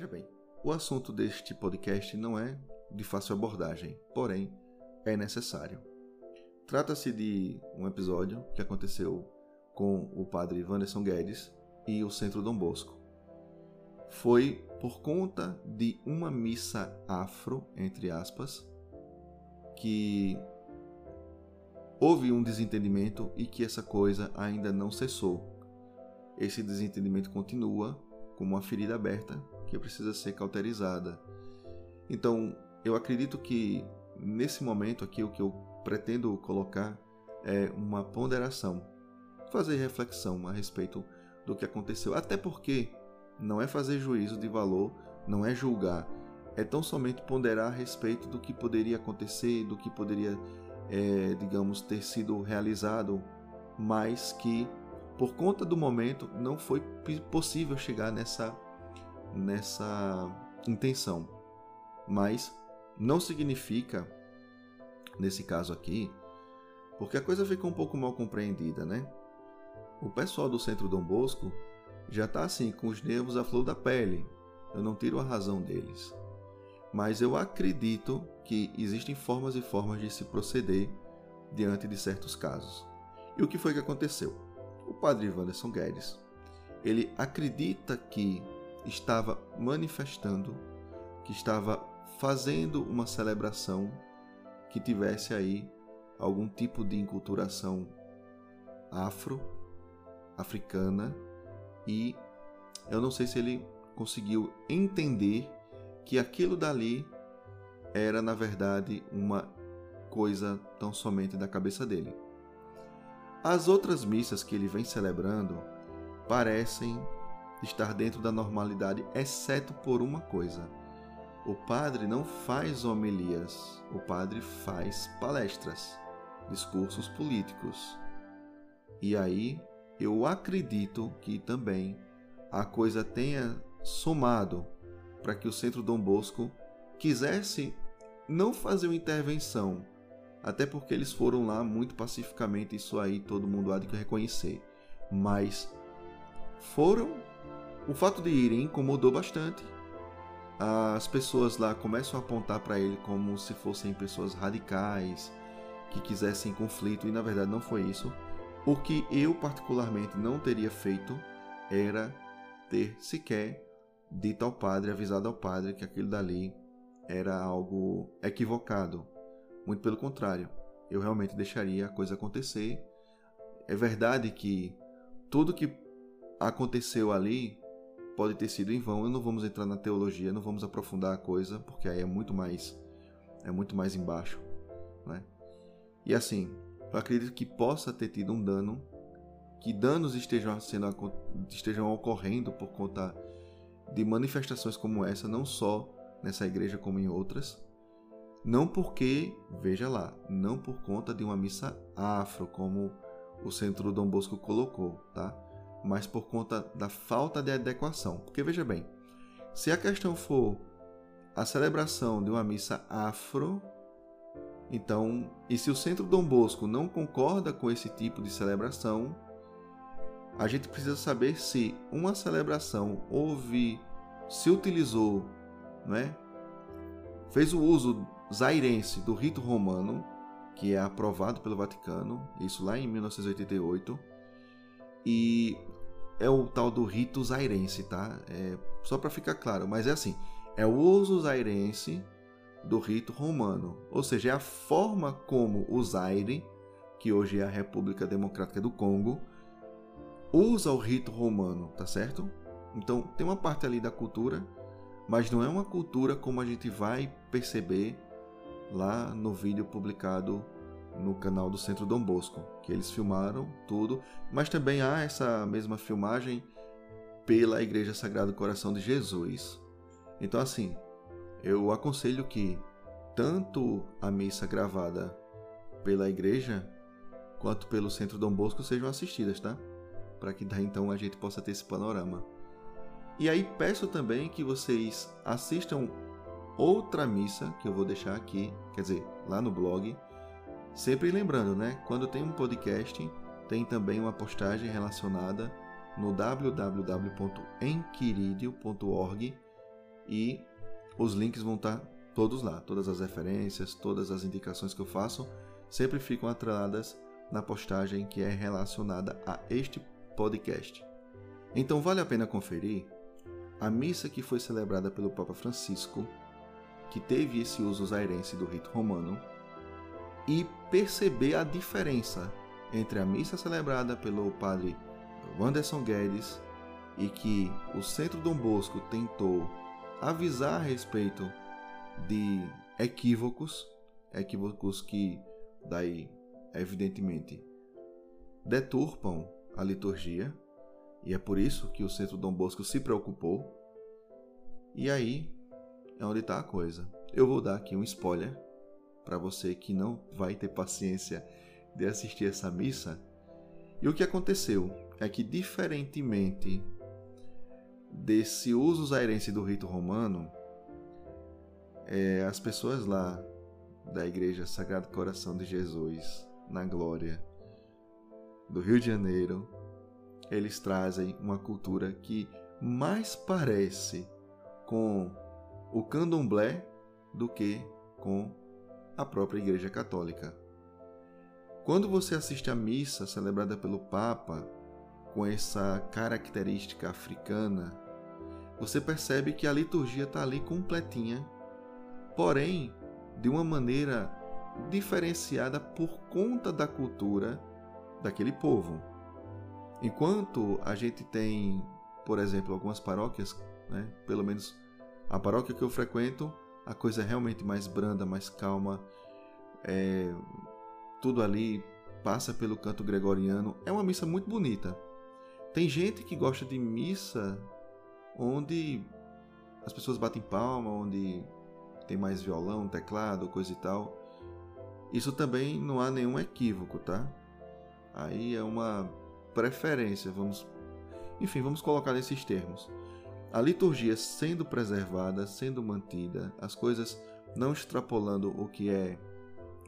Veja bem, o assunto deste podcast não é de fácil abordagem, porém é necessário. Trata-se de um episódio que aconteceu com o padre Wanderson Guedes e o Centro Dom Bosco. Foi por conta de uma missa afro, entre aspas, que houve um desentendimento e que essa coisa ainda não cessou. Esse desentendimento continua como uma ferida aberta que precisa ser cauterizada. Então, eu acredito que nesse momento aqui o que eu pretendo colocar é uma ponderação, fazer reflexão a respeito do que aconteceu, até porque não é fazer juízo de valor, não é julgar, é tão somente ponderar a respeito do que poderia acontecer, do que poderia, é, digamos, ter sido realizado, mas que por conta do momento não foi possível chegar nessa nessa intenção. Mas não significa, nesse caso aqui, porque a coisa ficou um pouco mal compreendida, né? O pessoal do Centro Dom Bosco já está assim, com os nervos à flor da pele. Eu não tiro a razão deles. Mas eu acredito que existem formas e formas de se proceder diante de certos casos. E o que foi que aconteceu? O padre Wanderson Guedes, ele acredita que estava manifestando, que estava fazendo uma celebração que tivesse aí algum tipo de enculturação afro, africana e eu não sei se ele conseguiu entender que aquilo dali era na verdade uma coisa tão somente da cabeça dele. As outras missas que ele vem celebrando parecem estar dentro da normalidade, exceto por uma coisa. O padre não faz homilias, o padre faz palestras, discursos políticos. E aí eu acredito que também a coisa tenha somado para que o Centro Dom Bosco quisesse não fazer uma intervenção, até porque eles foram lá muito pacificamente, isso aí todo mundo há de reconhecer, mas foram o fato de irem incomodou bastante. As pessoas lá começam a apontar para ele como se fossem pessoas radicais, que quisessem conflito, e na verdade não foi isso. O que eu particularmente não teria feito era ter sequer dito ao padre, avisado ao padre que aquilo dali era algo equivocado. Muito pelo contrário, eu realmente deixaria a coisa acontecer. É verdade que tudo que aconteceu ali pode ter sido em vão. Eu não vamos entrar na teologia, não vamos aprofundar a coisa, porque aí é muito mais é muito mais embaixo, né? E assim, eu acredito que possa ter tido um dano, que danos estejam sendo estejam ocorrendo por conta de manifestações como essa, não só nessa igreja como em outras. Não porque, veja lá, não por conta de uma missa afro, como o Centro Dom Bosco colocou, tá? Mas por conta da falta de adequação. Porque veja bem, se a questão for a celebração de uma missa afro, então, e se o Centro Dom Bosco não concorda com esse tipo de celebração, a gente precisa saber se uma celebração houve, se utilizou, não é? fez o uso zairense do rito romano, que é aprovado pelo Vaticano, isso lá em 1988, e é o tal do rito zairense, tá? É, só para ficar claro, mas é assim, é o uso zairense do rito romano, ou seja, é a forma como o Zaire, que hoje é a República Democrática do Congo, usa o rito romano, tá certo? Então tem uma parte ali da cultura, mas não é uma cultura como a gente vai perceber lá no vídeo publicado no canal do Centro Dom Bosco, que eles filmaram tudo, mas também há essa mesma filmagem pela Igreja Sagrado Coração de Jesus. Então assim, eu aconselho que tanto a missa gravada pela igreja quanto pelo Centro Dom Bosco sejam assistidas, tá? Para que daí então a gente possa ter esse panorama. E aí peço também que vocês assistam outra missa que eu vou deixar aqui, quer dizer, lá no blog, Sempre lembrando, né? Quando tem um podcast, tem também uma postagem relacionada no www.enquiridio.org e os links vão estar todos lá, todas as referências, todas as indicações que eu faço sempre ficam atreladas na postagem que é relacionada a este podcast. Então vale a pena conferir a missa que foi celebrada pelo Papa Francisco, que teve esse uso zairense do rito romano, e perceber a diferença entre a missa celebrada pelo padre Wanderson Guedes e que o Centro Dom Bosco tentou avisar a respeito de equívocos, equívocos que daí evidentemente deturpam a liturgia, e é por isso que o Centro Dom Bosco se preocupou. E aí é onde está a coisa. Eu vou dar aqui um spoiler para você que não vai ter paciência de assistir essa missa. E o que aconteceu é que, diferentemente desse uso zairense do rito romano, é, as pessoas lá da Igreja Sagrado Coração de Jesus, na Glória, do Rio de Janeiro, eles trazem uma cultura que mais parece com o candomblé do que com a própria Igreja Católica. Quando você assiste a missa celebrada pelo Papa com essa característica africana, você percebe que a liturgia está ali completinha, porém de uma maneira diferenciada por conta da cultura daquele povo. Enquanto a gente tem, por exemplo, algumas paróquias, né, pelo menos a paróquia que eu frequento, a coisa é realmente mais branda, mais calma, é, tudo ali passa pelo canto gregoriano. É uma missa muito bonita. Tem gente que gosta de missa onde as pessoas batem palma, onde tem mais violão, teclado, coisa e tal. Isso também não há nenhum equívoco, tá? Aí é uma preferência, vamos, enfim, vamos colocar nesses termos. A liturgia sendo preservada, sendo mantida, as coisas não extrapolando o que é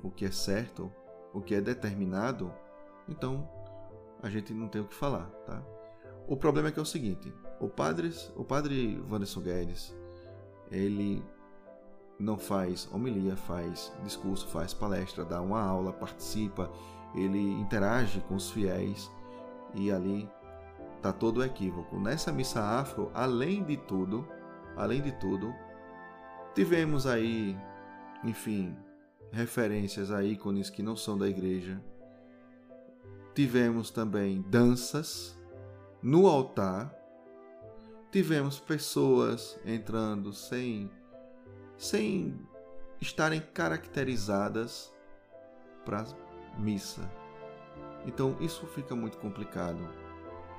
o que é certo, o que é determinado, então a gente não tem o que falar, tá? O problema é que é o seguinte, o padre, o padre Wanderson Guedes, ele não faz homilia, faz discurso, faz palestra, dá uma aula, participa, ele interage com os fiéis e ali tá todo equívoco. Nessa missa afro, além de tudo, além de tudo, tivemos aí, enfim, referências a ícones que não são da igreja. Tivemos também danças no altar. Tivemos pessoas entrando sem sem estarem caracterizadas para missa. Então isso fica muito complicado.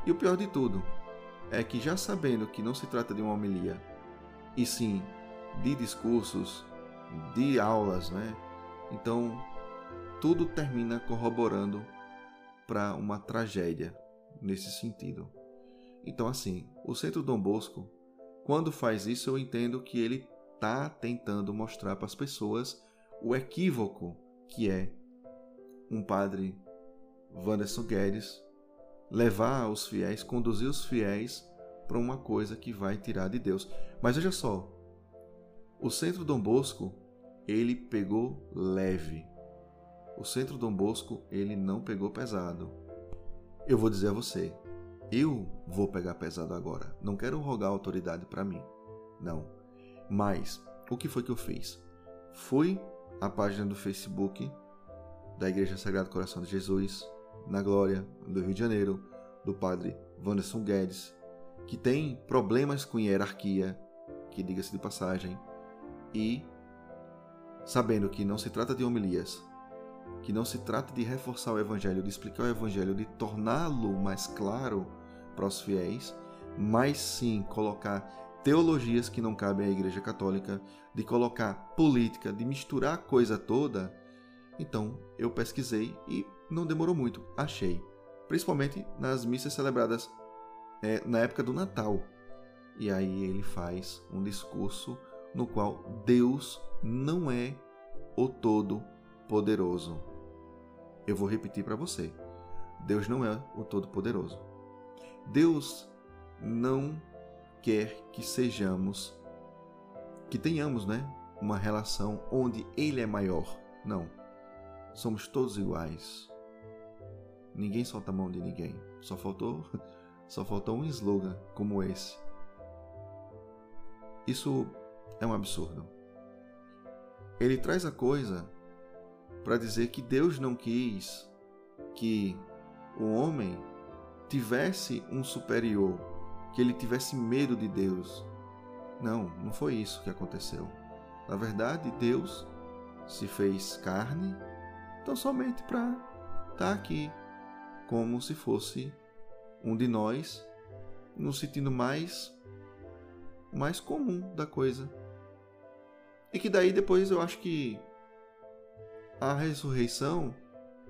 E o pior de tudo é que já sabendo que não se trata de uma homilia, e sim de discursos, de aulas, né? Então, tudo termina corroborando para uma tragédia nesse sentido. Então, assim, o Centro Dom Bosco, quando faz isso, eu entendo que ele está tentando mostrar para as pessoas o equívoco que é um padre Wanderson Guedes levar os fiéis, conduzir os fiéis para uma coisa que vai tirar de Deus. Mas veja só, o Centro Dom Bosco ele pegou leve. O centro Dom Bosco, ele não pegou pesado. Eu vou dizer a você, eu vou pegar pesado agora. Não quero rogar autoridade para mim. Não. Mas o que foi que eu fiz? Fui à página do Facebook da Igreja Sagrado Coração de Jesus, na Glória, do Rio de Janeiro, do padre Wanderson Guedes, que tem problemas com hierarquia, que diga-se de passagem, e sabendo que não se trata de homilias, que não se trata de reforçar o evangelho, de explicar o evangelho, de torná-lo mais claro para os fiéis, mas sim colocar teologias que não cabem à Igreja Católica, de colocar política, de misturar a coisa toda. Então eu pesquisei e não demorou muito, achei, principalmente nas missas celebradas é, na época do Natal. E aí ele faz um discurso no qual Deus não é o Todo-Poderoso. Eu vou repetir para você: Deus não é o Todo-Poderoso. Deus não quer que sejamos que tenhamos, né, uma relação onde ele é maior. Não. Somos todos iguais. Ninguém solta a mão de ninguém. Só faltou, só faltou um slogan como esse. Isso é um absurdo. Ele traz a coisa para dizer que Deus não quis que o homem tivesse um superior, que ele tivesse medo de Deus. Não, não foi isso que aconteceu. Na verdade, Deus se fez carne tão somente para estar tá aqui, como se fosse um de nós, no sentido mais mais comum da coisa. E que daí depois eu acho que a ressurreição,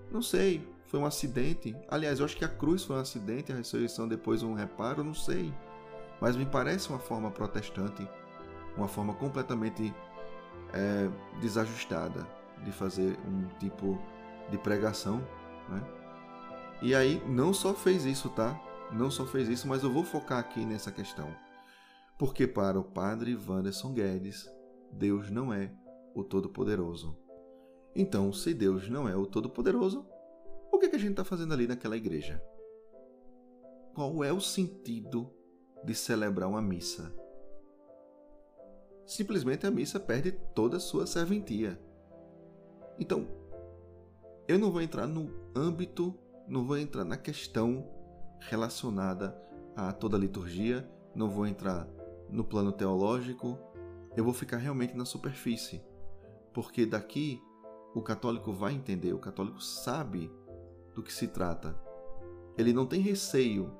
não sei, foi um acidente. Aliás, eu acho que a cruz foi um acidente, a ressurreição depois um reparo, não sei. Mas me parece uma forma protestante, uma forma completamente é, desajustada de fazer um tipo de pregação, né? E aí não só fez isso, tá? Não só fez isso, mas eu vou focar aqui nessa questão. Porque para o padre Wanderson Guedes, Deus não é o Todo-Poderoso. Então, se Deus não é o Todo-Poderoso, o que, é que a gente está fazendo ali naquela igreja? Qual é o sentido de celebrar uma missa? Simplesmente a missa perde toda a sua serventia. Então, eu não vou entrar no âmbito, não vou entrar na questão relacionada a toda a liturgia, não vou entrar no plano teológico, eu vou ficar realmente na superfície, porque daqui o católico vai entender, o católico sabe do que se trata. Ele não tem receio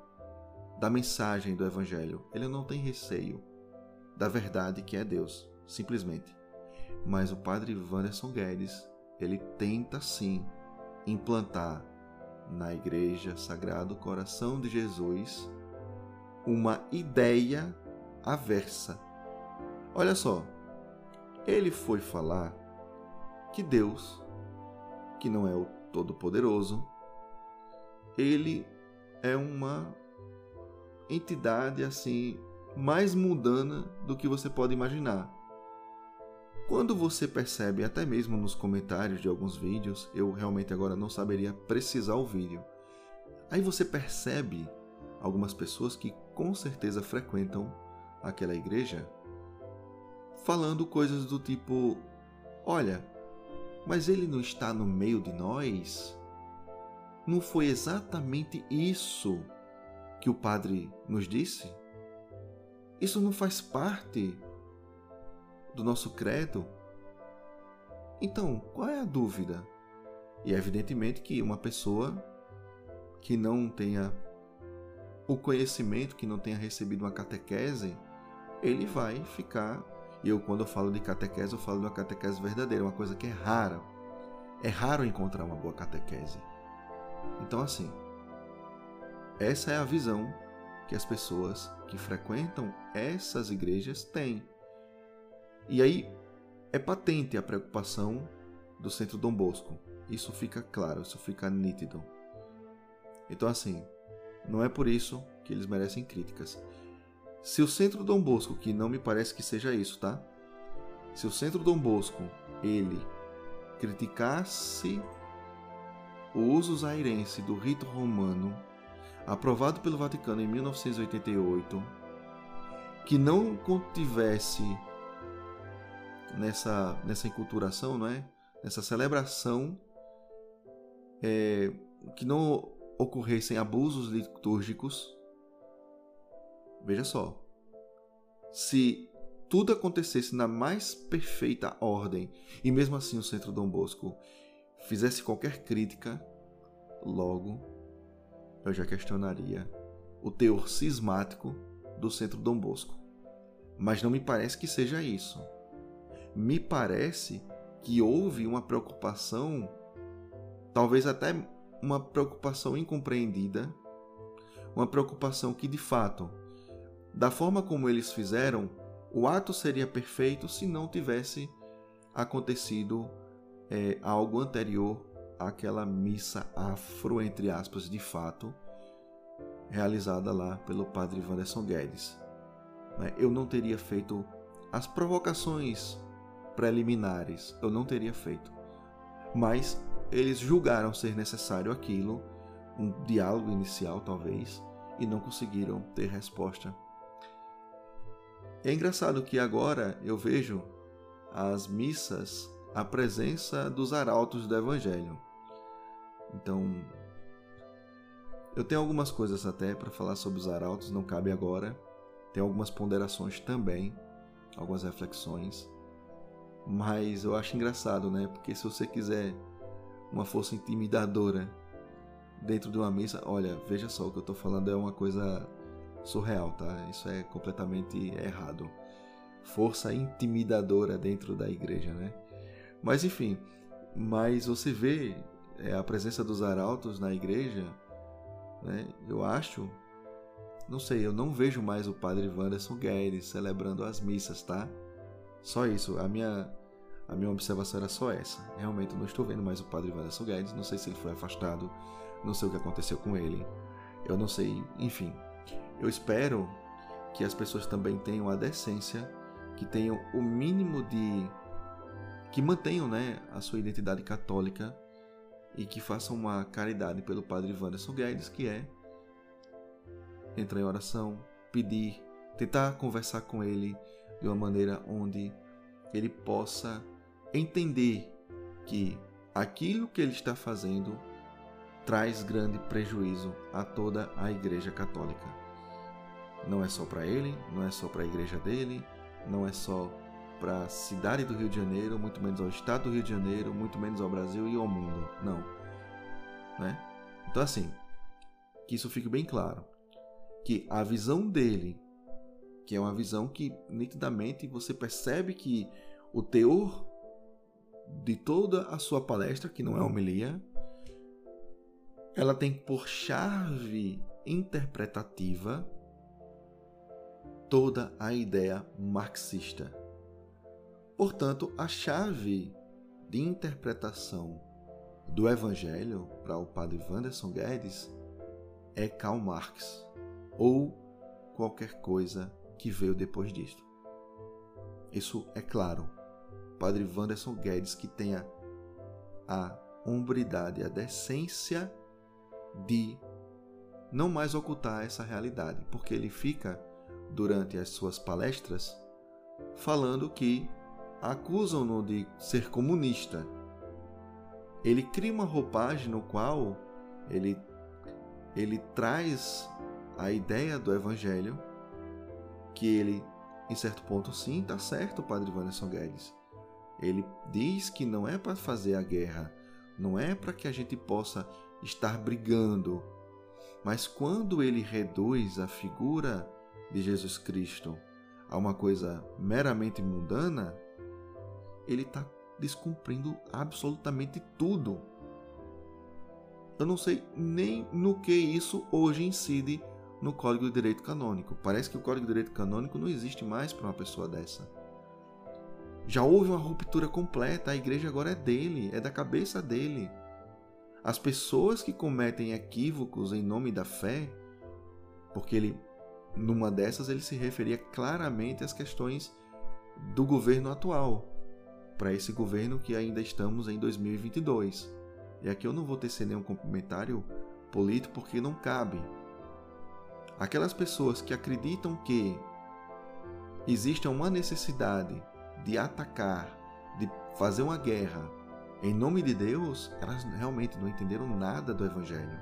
da mensagem do evangelho, ele não tem receio da verdade que é Deus, simplesmente. Mas o padre Wanderson Guedes, ele tenta sim implantar na Igreja Sagrado Coração de Jesus uma ideia aversa. Olha só, ele foi falar que Deus, que não é o Todo-Poderoso, ele é uma entidade assim mais mundana do que você pode imaginar. Quando você percebe, até mesmo nos comentários de alguns vídeos, eu realmente agora não saberia precisar o vídeo. Aí você percebe algumas pessoas que com certeza frequentam aquela igreja, falando coisas do tipo: Olha, mas ele não está no meio de nós? Não foi exatamente isso que o padre nos disse? Isso não faz parte do nosso credo? Então, qual é a dúvida? E é evidentemente que uma pessoa que não tenha o conhecimento, que não tenha recebido uma catequese, ele vai ficar. E eu, quando eu falo de catequese, eu falo de uma catequese verdadeira, uma coisa que é rara. É raro encontrar uma boa catequese. Então, assim, essa é a visão que as pessoas que frequentam essas igrejas têm. E aí é patente a preocupação do Centro Dom Bosco. Isso fica claro, isso fica nítido. Então, assim, não é por isso que eles merecem críticas. Se o Centro Dom Bosco, que não me parece que seja isso, tá? Se o Centro Dom Bosco, ele criticasse o uso zairense do rito romano, aprovado pelo Vaticano em 1988, que não contivesse nessa, nessa enculturação, não é? nessa celebração, é, que não ocorressem abusos litúrgicos, Veja só. Se tudo acontecesse na mais perfeita ordem e mesmo assim o Centro Dom Bosco fizesse qualquer crítica, logo eu já questionaria o teor cismático do Centro Dom Bosco. Mas não me parece que seja isso. Me parece que houve uma preocupação, talvez até uma preocupação incompreendida, uma preocupação que de fato da forma como eles fizeram, o ato seria perfeito se não tivesse acontecido é, algo anterior àquela missa afro, entre aspas, de fato, realizada lá pelo padre Wanderson Guedes. Né? Eu não teria feito as provocações preliminares eu não teria feito. Mas eles julgaram ser necessário aquilo, um diálogo inicial talvez, e não conseguiram ter resposta. É engraçado que agora eu vejo as missas a presença dos arautos do Evangelho. Então, eu tenho algumas coisas até para falar sobre os arautos, não cabe agora. Tem algumas ponderações também, algumas reflexões. Mas eu acho engraçado, né? Porque se você quiser uma força intimidadora dentro de uma missa, olha, veja só o que eu estou falando é uma coisa surreal, tá? Isso é completamente errado. Força intimidadora dentro da igreja, né? Mas enfim, mas você vê é, a presença dos arautos na igreja, né? Eu acho, não sei, eu não vejo mais o padre Wanderson Guedes celebrando as missas, tá? Só isso. A minha a minha observação era só essa. Realmente não estou vendo mais o padre Wanderson Guedes, não sei se ele foi afastado, não sei o que aconteceu com ele. Eu não sei, enfim. Eu espero que as pessoas também tenham a decência, que tenham o mínimo de que mantenham né, a sua identidade católica e que façam uma caridade pelo Padre Wanderson Guedes, que é entrar em oração, pedir, tentar conversar com ele de uma maneira onde ele possa entender que aquilo que ele está fazendo traz grande prejuízo a toda a Igreja Católica. Não é só para ele, não é só para a igreja dele, não é só para a cidade do Rio de Janeiro, muito menos ao estado do Rio de Janeiro, muito menos ao Brasil e ao mundo. Não. Né? Então, assim, que isso fique bem claro. Que a visão dele, que é uma visão que nitidamente você percebe que o teor de toda a sua palestra, que não é homilia, ela tem por chave interpretativa toda a ideia marxista. Portanto, a chave de interpretação do Evangelho para o padre Wanderson Guedes é Karl Marx ou qualquer coisa que veio depois disto. Isso é claro. Padre Wanderson Guedes que tenha a hombridade, a decência de não mais ocultar essa realidade, porque ele fica durante as suas palestras falando que acusam-no de ser comunista. Ele cria uma roupagem no qual ele, ele traz a ideia do evangelho, que ele, em certo ponto, sim, está certo, o padre Wanderson Guedes. Ele diz que não é para fazer a guerra, não é para que a gente possa estar brigando, mas quando ele reduz a figura de Jesus Cristo a uma coisa meramente mundana, ele está descumprindo absolutamente tudo. Eu não sei nem no que isso hoje incide no Código de Direito Canônico. Parece que o Código de Direito Canônico não existe mais para uma pessoa dessa. Já houve uma ruptura completa, a igreja agora é dele, é da cabeça dele. As pessoas que cometem equívocos em nome da fé, porque ele, numa dessas, ele se referia claramente às questões do governo atual para esse governo que ainda estamos em 2022. E aqui eu não vou tecer nenhum comentário político porque não cabe. Aquelas pessoas que acreditam que existe uma necessidade de atacar, de fazer uma guerra em nome de Deus, elas realmente não entenderam nada do Evangelho.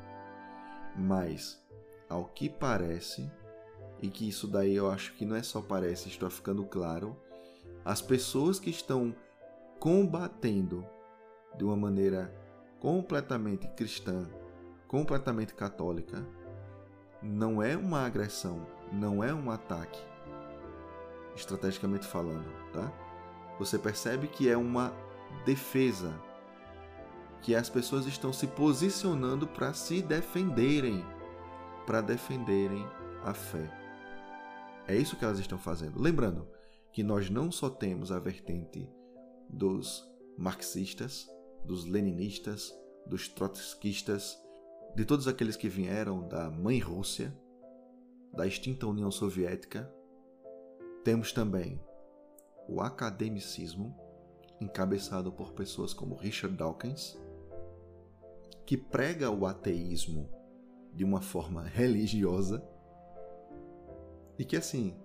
Mas, ao que parece, e que isso daí eu acho que não é só parece, está ficando claro, as pessoas que estão combatendo de uma maneira completamente cristã, completamente católica, não é uma agressão, não é um ataque, estrategicamente falando, tá? Você percebe que é uma defesa, que as pessoas estão se posicionando para se defenderem, para defenderem a fé. É isso que elas estão fazendo. Lembrando que nós não só temos a vertente dos marxistas, dos leninistas, dos trotskistas, de todos aqueles que vieram da mãe Rússia, da extinta União Soviética. Temos também o academicismo, encabeçado por pessoas como Richard Dawkins, que prega o ateísmo de uma forma religiosa, e que assim,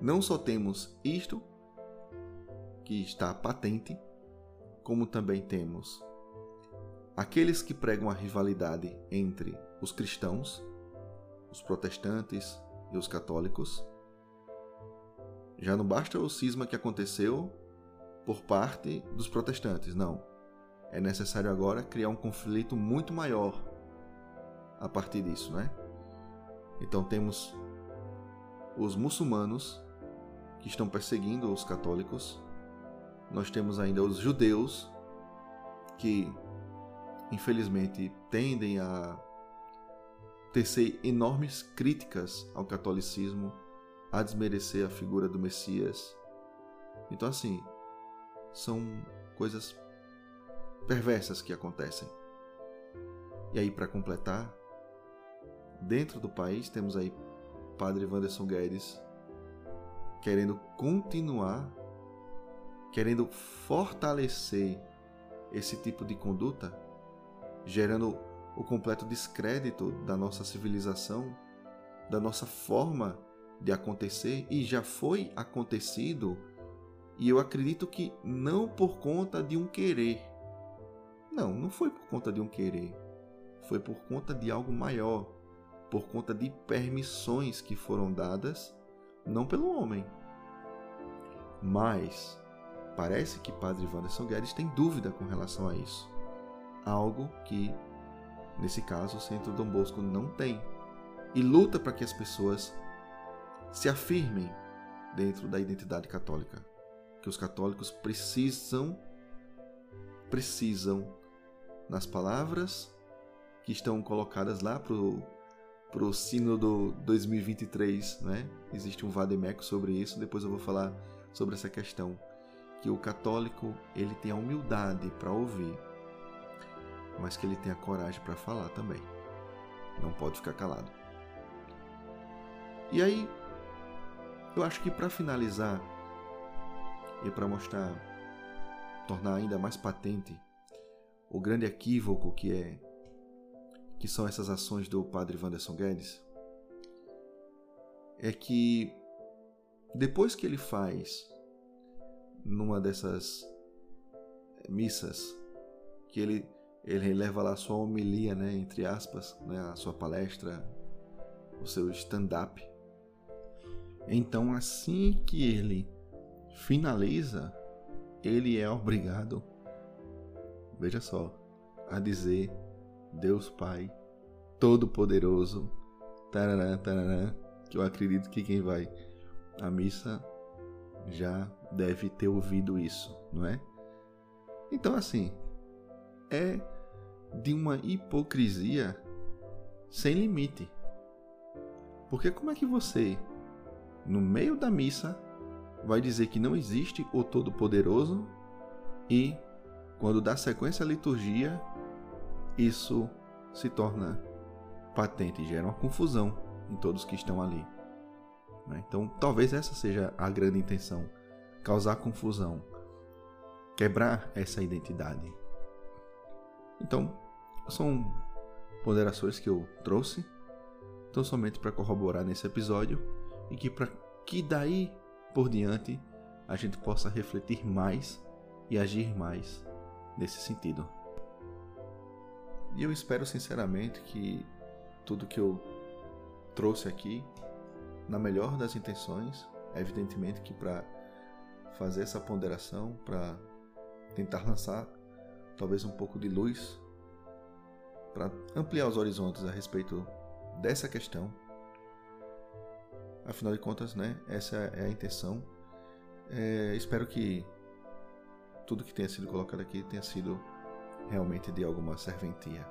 não só temos isto que está patente, como também temos aqueles que pregam a rivalidade entre os cristãos, os protestantes e os católicos. Já não basta o cisma que aconteceu por parte dos protestantes, não. É necessário agora criar um conflito muito maior a partir disso, né? Então temos os muçulmanos que estão perseguindo os católicos. Nós temos ainda os judeus que infelizmente tendem a tecer enormes críticas ao catolicismo, a desmerecer a figura do Messias. Então assim, são coisas perversas que acontecem. E aí para completar, dentro do país temos aí Padre Wanderson Guedes querendo continuar, querendo fortalecer esse tipo de conduta, gerando o completo descrédito da nossa civilização, da nossa forma de acontecer e já foi acontecido, e eu acredito que não por conta de um querer. Não, não foi por conta de um querer. Foi por conta de algo maior por conta de permissões que foram dadas não pelo homem. Mas parece que Padre Wanderson Guedes tem dúvida com relação a isso. Algo que, nesse caso, o Centro Dom Bosco não tem. E luta para que as pessoas se afirmem dentro da identidade católica. Que os católicos precisam, precisam, nas palavras que estão colocadas lá para o para o Sínodo 2023, né? Existe um vademeco sobre isso, depois eu vou falar sobre essa questão. Que o católico, ele tem a humildade para ouvir, mas que ele tem a coragem para falar também. Não pode ficar calado. E aí, eu acho que para finalizar e para mostrar, tornar ainda mais patente o grande equívoco que é que são essas ações do padre Wanderson Guedes, é que depois que ele faz numa dessas missas, que ele, ele leva lá sua homilia, né, entre aspas, né, a sua palestra, o seu stand-up. Então, assim que ele finaliza, ele é obrigado, veja só, a dizer Deus Pai Todo-Poderoso, tarará, tarará, que eu acredito que quem vai à missa já deve ter ouvido isso, não é? Então, assim, é de uma hipocrisia sem limite. Porque como é que você, no meio da missa, vai dizer que não existe o Todo-Poderoso e, quando dá sequência à liturgia, isso se torna patente gera uma confusão em todos que estão ali. Né? Então, talvez essa seja a grande intenção: causar confusão, quebrar essa identidade. Então, são ponderações que eu trouxe, tão somente para corroborar nesse episódio e que para que daí por diante a gente possa refletir mais e agir mais nesse sentido. E eu espero sinceramente que tudo que eu trouxe aqui, na melhor das intenções, evidentemente que para fazer essa ponderação, para tentar lançar talvez um pouco de luz, para ampliar os horizontes a respeito dessa questão. Afinal de contas, né, essa é a intenção. É, espero que tudo que tenha sido colocado aqui tenha sido realmente de alguma serventia.